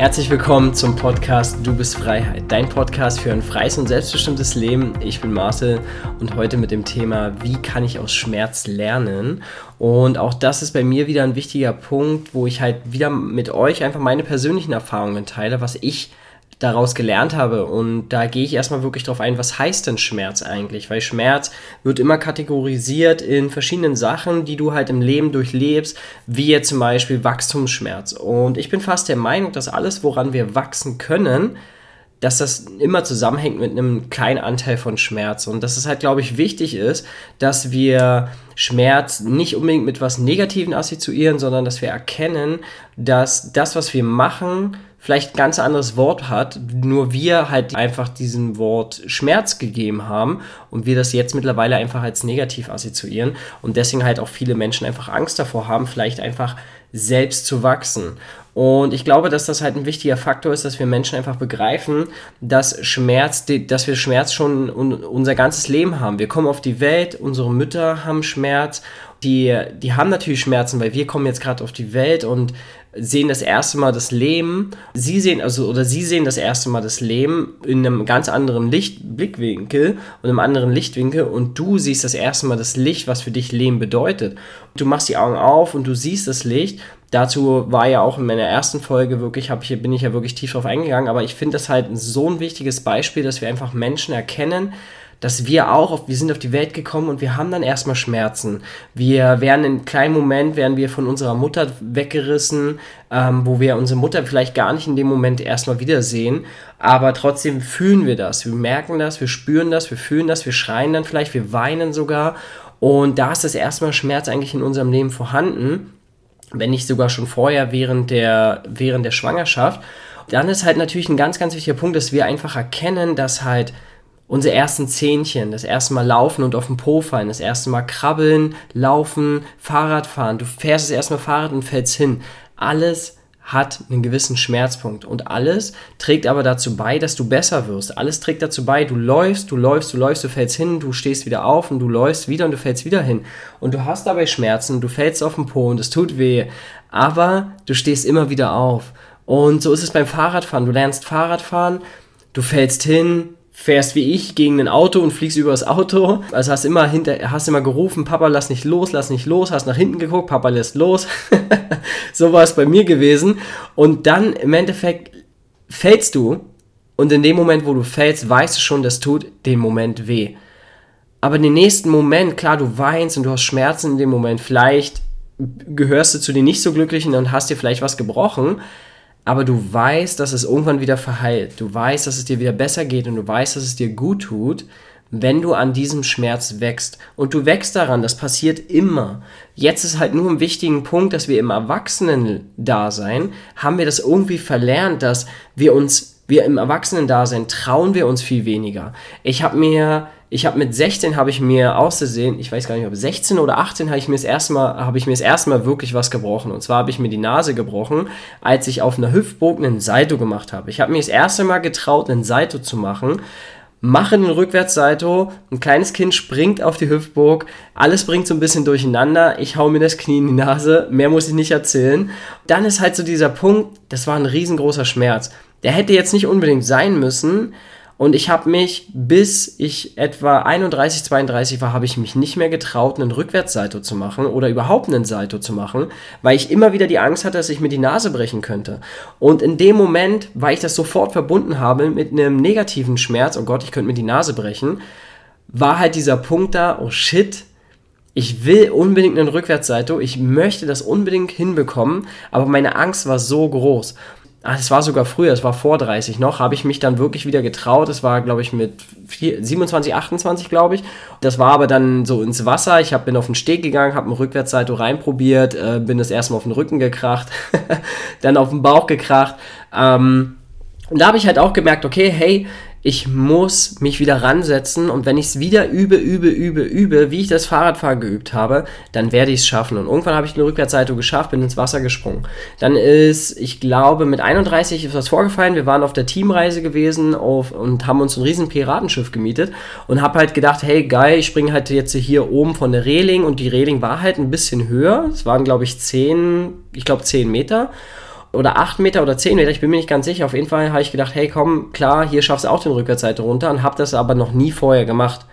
Herzlich willkommen zum Podcast Du bist Freiheit, dein Podcast für ein freies und selbstbestimmtes Leben. Ich bin Marcel und heute mit dem Thema, wie kann ich aus Schmerz lernen? Und auch das ist bei mir wieder ein wichtiger Punkt, wo ich halt wieder mit euch einfach meine persönlichen Erfahrungen teile, was ich daraus gelernt habe. Und da gehe ich erstmal wirklich drauf ein, was heißt denn Schmerz eigentlich? Weil Schmerz wird immer kategorisiert in verschiedenen Sachen, die du halt im Leben durchlebst, wie jetzt zum Beispiel Wachstumsschmerz. Und ich bin fast der Meinung, dass alles, woran wir wachsen können, dass das immer zusammenhängt mit einem kleinen Anteil von Schmerz. Und dass es halt, glaube ich, wichtig ist, dass wir Schmerz nicht unbedingt mit was Negativen assoziieren, sondern dass wir erkennen, dass das, was wir machen, vielleicht ein ganz anderes Wort hat, nur wir halt einfach diesem Wort Schmerz gegeben haben und wir das jetzt mittlerweile einfach als negativ assoziieren und deswegen halt auch viele Menschen einfach Angst davor haben, vielleicht einfach selbst zu wachsen. Und ich glaube, dass das halt ein wichtiger Faktor ist, dass wir Menschen einfach begreifen, dass Schmerz, dass wir Schmerz schon unser ganzes Leben haben. Wir kommen auf die Welt, unsere Mütter haben Schmerz, die, die haben natürlich Schmerzen, weil wir kommen jetzt gerade auf die Welt und sehen das erste Mal das Leben. Sie sehen also oder sie sehen das erste Mal das Leben in einem ganz anderen Licht, Blickwinkel und einem anderen Lichtwinkel und du siehst das erste Mal das Licht, was für dich Leben bedeutet. Du machst die Augen auf und du siehst das Licht. Dazu war ja auch in meiner ersten Folge wirklich, hab ich, bin ich ja wirklich tief drauf eingegangen, aber ich finde das halt so ein wichtiges Beispiel, dass wir einfach Menschen erkennen, dass wir auch, auf, wir sind auf die Welt gekommen und wir haben dann erstmal Schmerzen. Wir werden in einem kleinen Moment, werden wir von unserer Mutter weggerissen, ähm, wo wir unsere Mutter vielleicht gar nicht in dem Moment erstmal wiedersehen, aber trotzdem fühlen wir das, wir merken das, wir spüren das, wir fühlen das, wir schreien dann vielleicht, wir weinen sogar und da ist das erstmal Schmerz eigentlich in unserem Leben vorhanden, wenn nicht sogar schon vorher während der, während der Schwangerschaft. Dann ist halt natürlich ein ganz, ganz wichtiger Punkt, dass wir einfach erkennen, dass halt unsere ersten Zähnchen, das erste Mal laufen und auf den Po fallen, das erste Mal krabbeln, laufen, Fahrrad fahren. Du fährst das erste Mal Fahrrad und fällst hin. Alles hat einen gewissen Schmerzpunkt und alles trägt aber dazu bei, dass du besser wirst. Alles trägt dazu bei, du läufst, du läufst, du läufst, du fällst hin, du stehst wieder auf und du läufst wieder und du fällst wieder hin. Und du hast dabei Schmerzen, du fällst auf den Po und es tut weh, aber du stehst immer wieder auf. Und so ist es beim Fahrradfahren. Du lernst Fahrradfahren, du fällst hin, fährst wie ich gegen ein Auto und fliegst über das Auto. Also hast immer hinter, hast immer gerufen, Papa, lass nicht los, lass nicht los, hast nach hinten geguckt, Papa lässt los. so war es bei mir gewesen. Und dann im Endeffekt fällst du und in dem Moment, wo du fällst, weißt du schon, das tut den Moment weh. Aber in den nächsten Moment, klar, du weinst und du hast Schmerzen in dem Moment, vielleicht gehörst du zu den nicht so Glücklichen und hast dir vielleicht was gebrochen, aber du weißt, dass es irgendwann wieder verheilt. Du weißt, dass es dir wieder besser geht und du weißt, dass es dir gut tut, wenn du an diesem Schmerz wächst. Und du wächst daran, das passiert immer. Jetzt ist halt nur ein wichtiger Punkt, dass wir im Erwachsenen-Dasein haben wir das irgendwie verlernt, dass wir uns, wir im Erwachsenen-Dasein trauen wir uns viel weniger. Ich habe mir ich habe mit 16 habe ich mir auszusehen, ich weiß gar nicht, ob 16 oder 18 habe ich mir das erste Mal, habe ich mir das erste Mal wirklich was gebrochen. Und zwar habe ich mir die Nase gebrochen, als ich auf einer Hüftburg einen Salto gemacht habe. Ich habe mir das erste Mal getraut, einen Salto zu machen. Mache den Rückwärtssalto, ein kleines Kind springt auf die Hüftburg, alles bringt so ein bisschen durcheinander, ich hau mir das Knie in die Nase, mehr muss ich nicht erzählen. Dann ist halt so dieser Punkt, das war ein riesengroßer Schmerz. Der hätte jetzt nicht unbedingt sein müssen, und ich habe mich, bis ich etwa 31, 32 war, habe ich mich nicht mehr getraut, einen Rückwärtssalto zu machen oder überhaupt einen Salto zu machen, weil ich immer wieder die Angst hatte, dass ich mir die Nase brechen könnte. Und in dem Moment, weil ich das sofort verbunden habe mit einem negativen Schmerz, oh Gott, ich könnte mir die Nase brechen, war halt dieser Punkt da, oh shit, ich will unbedingt einen Rückwärtssalto, ich möchte das unbedingt hinbekommen, aber meine Angst war so groß ach, es war sogar früher, es war vor 30 noch, habe ich mich dann wirklich wieder getraut. Es war, glaube ich, mit 4, 27, 28, glaube ich. Das war aber dann so ins Wasser. Ich hab, bin auf den Steg gegangen, habe einen Rückwärtssalto reinprobiert, äh, bin das erstmal auf den Rücken gekracht, dann auf den Bauch gekracht. Ähm, und da habe ich halt auch gemerkt, okay, hey, ich muss mich wieder ransetzen und wenn ich es wieder übe, übe, übe, übe, wie ich das Fahrradfahren geübt habe, dann werde ich es schaffen. Und irgendwann habe ich eine Rückwärtsseite geschafft, bin ins Wasser gesprungen. Dann ist, ich glaube, mit 31 ist was vorgefallen. Wir waren auf der Teamreise gewesen auf, und haben uns ein riesen Piratenschiff gemietet und habe halt gedacht, hey geil, ich springe halt jetzt hier oben von der Reling und die Reling war halt ein bisschen höher. Es waren, glaube ich, 10, ich glaube 10 Meter. Oder 8 Meter oder 10 Meter, ich bin mir nicht ganz sicher. Auf jeden Fall habe ich gedacht, hey komm, klar, hier schaffst du auch den Rückwärtsseite runter und habe das aber noch nie vorher gemacht.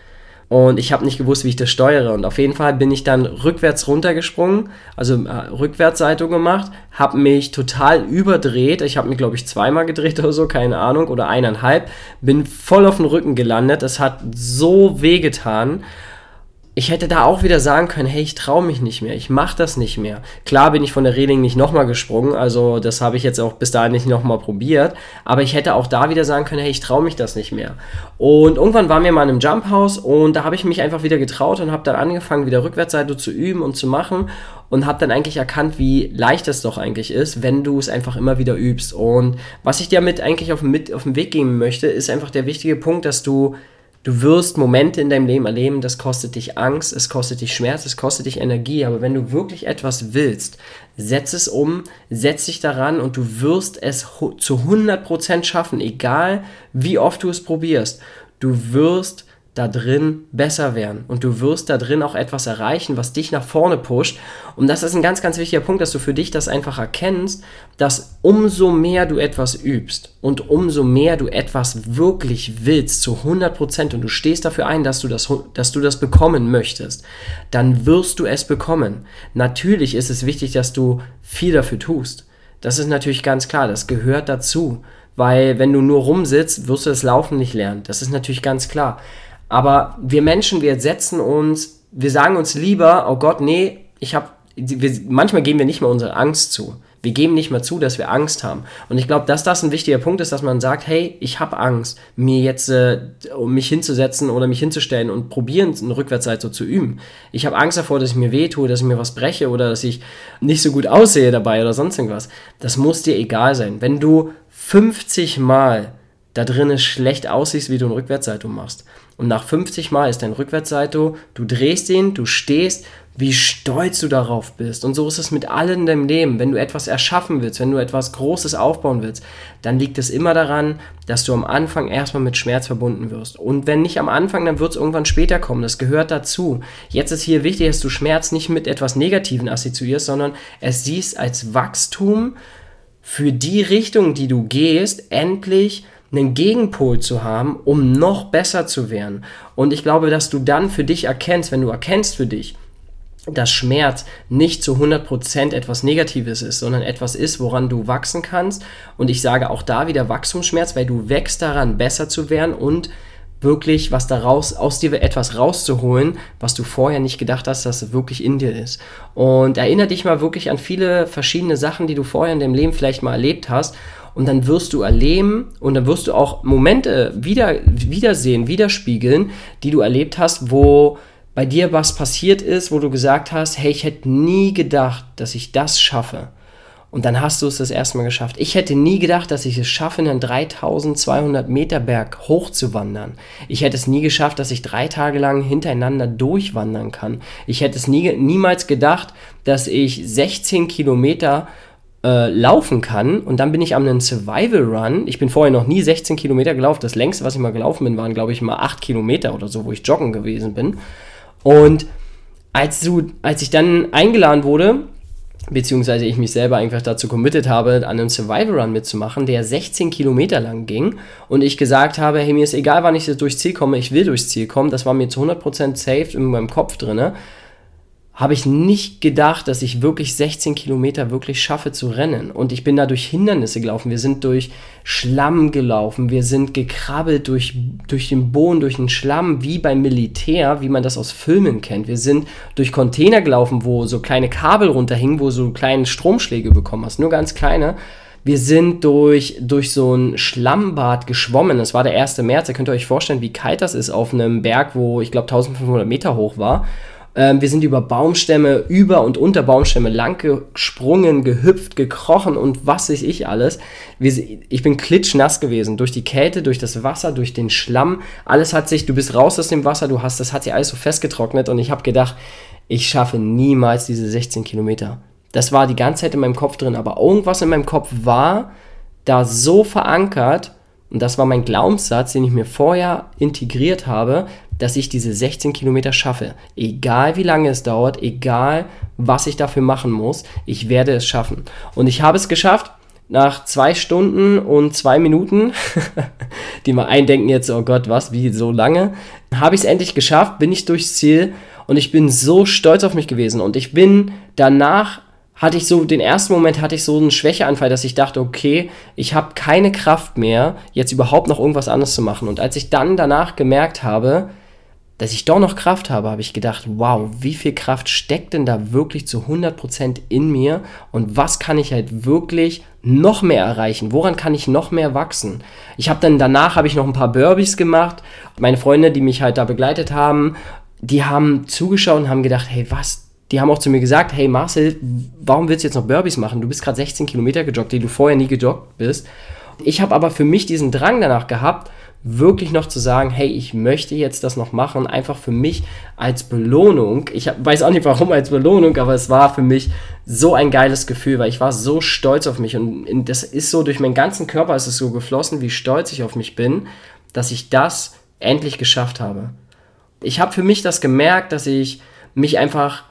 Und ich habe nicht gewusst, wie ich das steuere. Und auf jeden Fall bin ich dann rückwärts runtergesprungen, also äh, Rückwärtsseite gemacht, habe mich total überdreht. Ich habe mich, glaube ich, zweimal gedreht oder so, keine Ahnung, oder eineinhalb. Bin voll auf den Rücken gelandet. Das hat so wehgetan ich hätte da auch wieder sagen können, hey, ich traue mich nicht mehr, ich mache das nicht mehr. Klar bin ich von der Reling nicht nochmal gesprungen, also das habe ich jetzt auch bis dahin nicht nochmal probiert, aber ich hätte auch da wieder sagen können, hey, ich traue mich das nicht mehr. Und irgendwann waren wir mal in einem Jump House und da habe ich mich einfach wieder getraut und habe dann angefangen, wieder Rückwärtsseite zu üben und zu machen und habe dann eigentlich erkannt, wie leicht es doch eigentlich ist, wenn du es einfach immer wieder übst. Und was ich dir damit eigentlich auf, mit, auf den Weg geben möchte, ist einfach der wichtige Punkt, dass du Du wirst Momente in deinem Leben erleben, das kostet dich Angst, es kostet dich Schmerz, es kostet dich Energie, aber wenn du wirklich etwas willst, setz es um, setz dich daran und du wirst es zu 100% schaffen, egal wie oft du es probierst. Du wirst da drin besser werden und du wirst da drin auch etwas erreichen, was dich nach vorne pusht. Und das ist ein ganz, ganz wichtiger Punkt, dass du für dich das einfach erkennst, dass umso mehr du etwas übst und umso mehr du etwas wirklich willst zu 100% und du stehst dafür ein, dass du das, dass du das bekommen möchtest, dann wirst du es bekommen. Natürlich ist es wichtig, dass du viel dafür tust. Das ist natürlich ganz klar, das gehört dazu. Weil wenn du nur rumsitzt, wirst du das Laufen nicht lernen. Das ist natürlich ganz klar. Aber wir Menschen, wir setzen uns, wir sagen uns lieber, oh Gott, nee, ich habe, manchmal geben wir nicht mal unsere Angst zu. Wir geben nicht mal zu, dass wir Angst haben. Und ich glaube, dass das ein wichtiger Punkt ist, dass man sagt, hey, ich habe Angst, mir jetzt äh, um mich hinzusetzen oder mich hinzustellen und probieren, eine Rückwärtsseite so zu üben. Ich habe Angst davor, dass ich mir wehtue, dass ich mir was breche oder dass ich nicht so gut aussehe dabei oder sonst irgendwas. Das muss dir egal sein. Wenn du 50 Mal da drin schlecht aussiehst, wie du eine Rückwärtsseite machst, und nach 50 Mal ist dein Rückwärtssalto, du drehst ihn, du stehst, wie stolz du darauf bist. Und so ist es mit allen in deinem Leben. Wenn du etwas erschaffen willst, wenn du etwas Großes aufbauen willst, dann liegt es immer daran, dass du am Anfang erstmal mit Schmerz verbunden wirst. Und wenn nicht am Anfang, dann wird es irgendwann später kommen. Das gehört dazu. Jetzt ist hier wichtig, dass du Schmerz nicht mit etwas Negativen assoziierst, sondern es siehst als Wachstum für die Richtung, die du gehst, endlich einen Gegenpol zu haben, um noch besser zu werden. Und ich glaube, dass du dann für dich erkennst, wenn du erkennst für dich, dass Schmerz nicht zu 100% etwas Negatives ist, sondern etwas ist, woran du wachsen kannst. Und ich sage auch da wieder Wachstumsschmerz, weil du wächst daran, besser zu werden und wirklich was daraus, aus dir etwas rauszuholen, was du vorher nicht gedacht hast, dass es wirklich in dir ist. Und erinnere dich mal wirklich an viele verschiedene Sachen, die du vorher in deinem Leben vielleicht mal erlebt hast und dann wirst du erleben und dann wirst du auch Momente wieder, wiedersehen, widerspiegeln, die du erlebt hast, wo bei dir was passiert ist, wo du gesagt hast, hey, ich hätte nie gedacht, dass ich das schaffe. Und dann hast du es das erste Mal geschafft. Ich hätte nie gedacht, dass ich es schaffe, einen 3200 Meter Berg hochzuwandern. Ich hätte es nie geschafft, dass ich drei Tage lang hintereinander durchwandern kann. Ich hätte es nie, niemals gedacht, dass ich 16 Kilometer äh, laufen kann und dann bin ich am einen Survival Run. Ich bin vorher noch nie 16 Kilometer gelaufen. Das längste, was ich mal gelaufen bin, waren, glaube ich, mal 8 Kilometer oder so, wo ich joggen gewesen bin. Und als, du, als ich dann eingeladen wurde, beziehungsweise ich mich selber einfach dazu committed habe, an einem Survival Run mitzumachen, der 16 Kilometer lang ging und ich gesagt habe, hey, mir ist egal, wann ich durchs Ziel komme, ich will durchs Ziel kommen, das war mir zu 100% safe in meinem Kopf drin habe ich nicht gedacht, dass ich wirklich 16 Kilometer wirklich schaffe zu rennen. Und ich bin da durch Hindernisse gelaufen. Wir sind durch Schlamm gelaufen. Wir sind gekrabbelt durch, durch den Boden, durch den Schlamm, wie beim Militär, wie man das aus Filmen kennt. Wir sind durch Container gelaufen, wo so kleine Kabel runterhingen, wo so kleine Stromschläge bekommen hast. Nur ganz kleine. Wir sind durch, durch so ein Schlammbad geschwommen. Das war der 1. März. Da könnt ihr euch vorstellen, wie kalt das ist auf einem Berg, wo ich glaube 1500 Meter hoch war. Ähm, wir sind über Baumstämme, über und unter Baumstämme lang gesprungen, gehüpft, gekrochen und was weiß ich alles. Wir, ich bin klitschnass gewesen. Durch die Kälte, durch das Wasser, durch den Schlamm. Alles hat sich, du bist raus aus dem Wasser, du hast, das hat sich alles so festgetrocknet und ich habe gedacht, ich schaffe niemals diese 16 Kilometer. Das war die ganze Zeit in meinem Kopf drin, aber irgendwas in meinem Kopf war da so verankert, und das war mein Glaubenssatz, den ich mir vorher integriert habe, dass ich diese 16 Kilometer schaffe. Egal wie lange es dauert, egal was ich dafür machen muss, ich werde es schaffen. Und ich habe es geschafft. nach zwei Stunden und zwei Minuten, die mal eindenken jetzt, oh Gott, was, wie so lange, habe ich es endlich geschafft, bin ich durchs Ziel und ich bin so stolz auf mich gewesen und ich bin danach hatte ich so, den ersten Moment hatte ich so einen Schwächeanfall, dass ich dachte, okay, ich habe keine Kraft mehr, jetzt überhaupt noch irgendwas anderes zu machen. Und als ich dann danach gemerkt habe, dass ich doch noch Kraft habe, habe ich gedacht, wow, wie viel Kraft steckt denn da wirklich zu 100% in mir und was kann ich halt wirklich noch mehr erreichen? Woran kann ich noch mehr wachsen? Ich habe dann danach habe ich noch ein paar Burpees gemacht. Meine Freunde, die mich halt da begleitet haben, die haben zugeschaut und haben gedacht, hey, was die haben auch zu mir gesagt, hey Marcel, warum willst du jetzt noch Burpees machen? Du bist gerade 16 Kilometer gejoggt, die du vorher nie gejoggt bist. Ich habe aber für mich diesen Drang danach gehabt, wirklich noch zu sagen, hey, ich möchte jetzt das noch machen, einfach für mich als Belohnung. Ich weiß auch nicht warum als Belohnung, aber es war für mich so ein geiles Gefühl, weil ich war so stolz auf mich und das ist so durch meinen ganzen Körper ist es so geflossen, wie stolz ich auf mich bin, dass ich das endlich geschafft habe. Ich habe für mich das gemerkt, dass ich mich einfach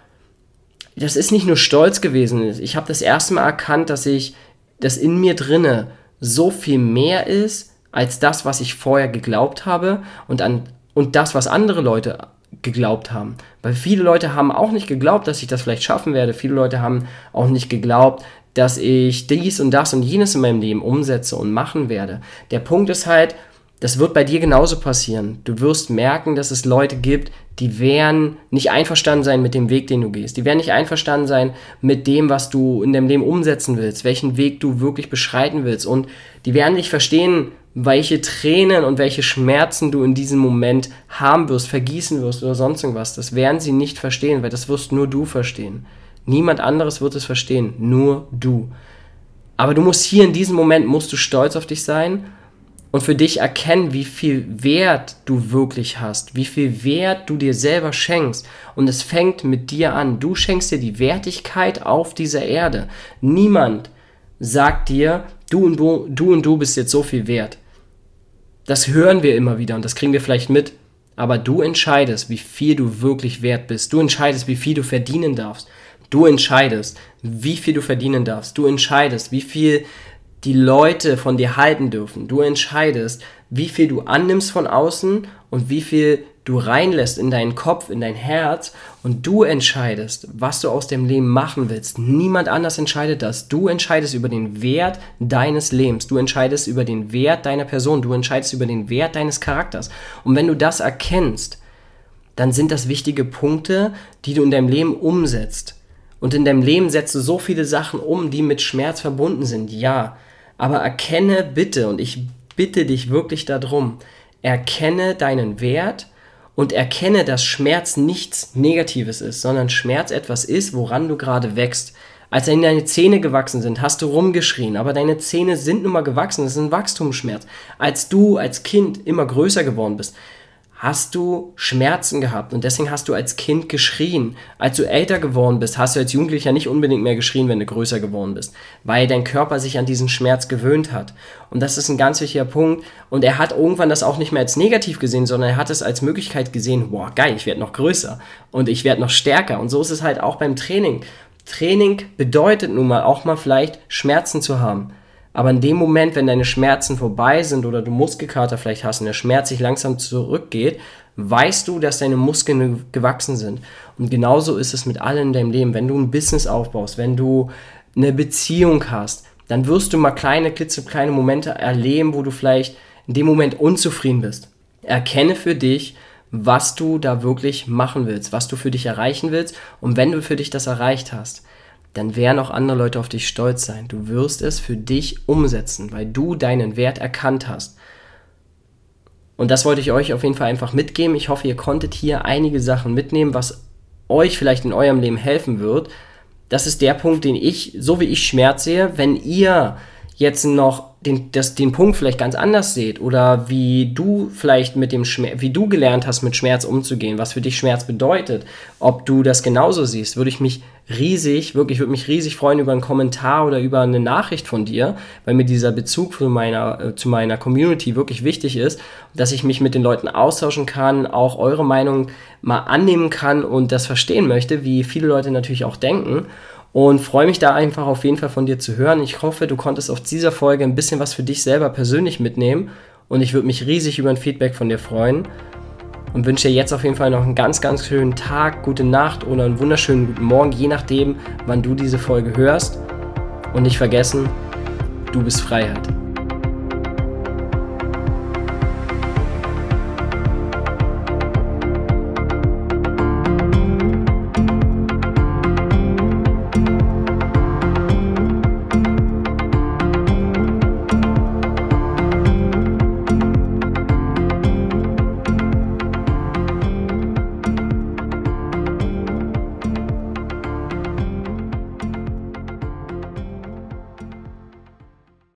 das ist nicht nur Stolz gewesen. Ich habe das erste Mal erkannt, dass ich, dass in mir drinne so viel mehr ist als das, was ich vorher geglaubt habe und an und das, was andere Leute geglaubt haben. Weil viele Leute haben auch nicht geglaubt, dass ich das vielleicht schaffen werde. Viele Leute haben auch nicht geglaubt, dass ich dies und das und jenes in meinem Leben umsetze und machen werde. Der Punkt ist halt, das wird bei dir genauso passieren. Du wirst merken, dass es Leute gibt, die werden nicht einverstanden sein mit dem Weg, den du gehst. Die werden nicht einverstanden sein mit dem, was du in deinem Leben umsetzen willst, welchen Weg du wirklich beschreiten willst. Und die werden nicht verstehen, welche Tränen und welche Schmerzen du in diesem Moment haben wirst, vergießen wirst oder sonst irgendwas. Das werden sie nicht verstehen, weil das wirst nur du verstehen. Niemand anderes wird es verstehen, nur du. Aber du musst hier in diesem Moment, musst du stolz auf dich sein und für dich erkennen, wie viel Wert du wirklich hast, wie viel Wert du dir selber schenkst. Und es fängt mit dir an. Du schenkst dir die Wertigkeit auf dieser Erde. Niemand sagt dir, du und du, du und du bist jetzt so viel wert. Das hören wir immer wieder und das kriegen wir vielleicht mit. Aber du entscheidest, wie viel du wirklich wert bist. Du entscheidest, wie viel du verdienen darfst. Du entscheidest, wie viel du verdienen darfst. Du entscheidest, wie viel die Leute von dir halten dürfen. Du entscheidest, wie viel du annimmst von außen und wie viel du reinlässt in deinen Kopf, in dein Herz und du entscheidest, was du aus dem Leben machen willst. Niemand anders entscheidet das. Du entscheidest über den Wert deines Lebens. Du entscheidest über den Wert deiner Person. Du entscheidest über den Wert deines Charakters. Und wenn du das erkennst, dann sind das wichtige Punkte, die du in deinem Leben umsetzt. Und in deinem Leben setzt du so viele Sachen um, die mit Schmerz verbunden sind. Ja, aber erkenne bitte, und ich bitte dich wirklich darum, erkenne deinen Wert und erkenne, dass Schmerz nichts Negatives ist, sondern Schmerz etwas ist, woran du gerade wächst. Als deine Zähne gewachsen sind, hast du rumgeschrien, aber deine Zähne sind nun mal gewachsen, das ist ein Wachstumsschmerz. Als du als Kind immer größer geworden bist, hast du Schmerzen gehabt und deswegen hast du als Kind geschrien. Als du älter geworden bist, hast du als Jugendlicher nicht unbedingt mehr geschrien, wenn du größer geworden bist, weil dein Körper sich an diesen Schmerz gewöhnt hat. Und das ist ein ganz wichtiger Punkt. Und er hat irgendwann das auch nicht mehr als negativ gesehen, sondern er hat es als Möglichkeit gesehen, boah, geil, ich werde noch größer und ich werde noch stärker. Und so ist es halt auch beim Training. Training bedeutet nun mal auch mal vielleicht Schmerzen zu haben. Aber in dem Moment, wenn deine Schmerzen vorbei sind oder du Muskelkater vielleicht hast und der Schmerz sich langsam zurückgeht, weißt du, dass deine Muskeln gewachsen sind. Und genauso ist es mit allem in deinem Leben. Wenn du ein Business aufbaust, wenn du eine Beziehung hast, dann wirst du mal kleine, klitzekleine Momente erleben, wo du vielleicht in dem Moment unzufrieden bist. Erkenne für dich, was du da wirklich machen willst, was du für dich erreichen willst. Und wenn du für dich das erreicht hast, dann werden auch andere Leute auf dich stolz sein. Du wirst es für dich umsetzen, weil du deinen Wert erkannt hast. Und das wollte ich euch auf jeden Fall einfach mitgeben. Ich hoffe, ihr konntet hier einige Sachen mitnehmen, was euch vielleicht in eurem Leben helfen wird. Das ist der Punkt, den ich, so wie ich Schmerz sehe, wenn ihr jetzt noch den, das, den Punkt vielleicht ganz anders seht oder wie du vielleicht mit dem Schmerz, wie du gelernt hast, mit Schmerz umzugehen, was für dich Schmerz bedeutet, ob du das genauso siehst, würde ich mich riesig, wirklich, würde mich riesig freuen über einen Kommentar oder über eine Nachricht von dir, weil mir dieser Bezug zu meiner, äh, zu meiner Community wirklich wichtig ist, dass ich mich mit den Leuten austauschen kann, auch eure Meinung mal annehmen kann und das verstehen möchte, wie viele Leute natürlich auch denken. und freue mich da einfach auf jeden Fall von dir zu hören. Ich hoffe, du konntest auf dieser Folge ein bisschen was für dich selber persönlich mitnehmen und ich würde mich riesig über ein Feedback von dir freuen und wünsche dir jetzt auf jeden Fall noch einen ganz, ganz schönen Tag, gute Nacht oder einen wunderschönen guten Morgen, je nachdem, wann du diese Folge hörst. Und nicht vergessen, du bist Freiheit.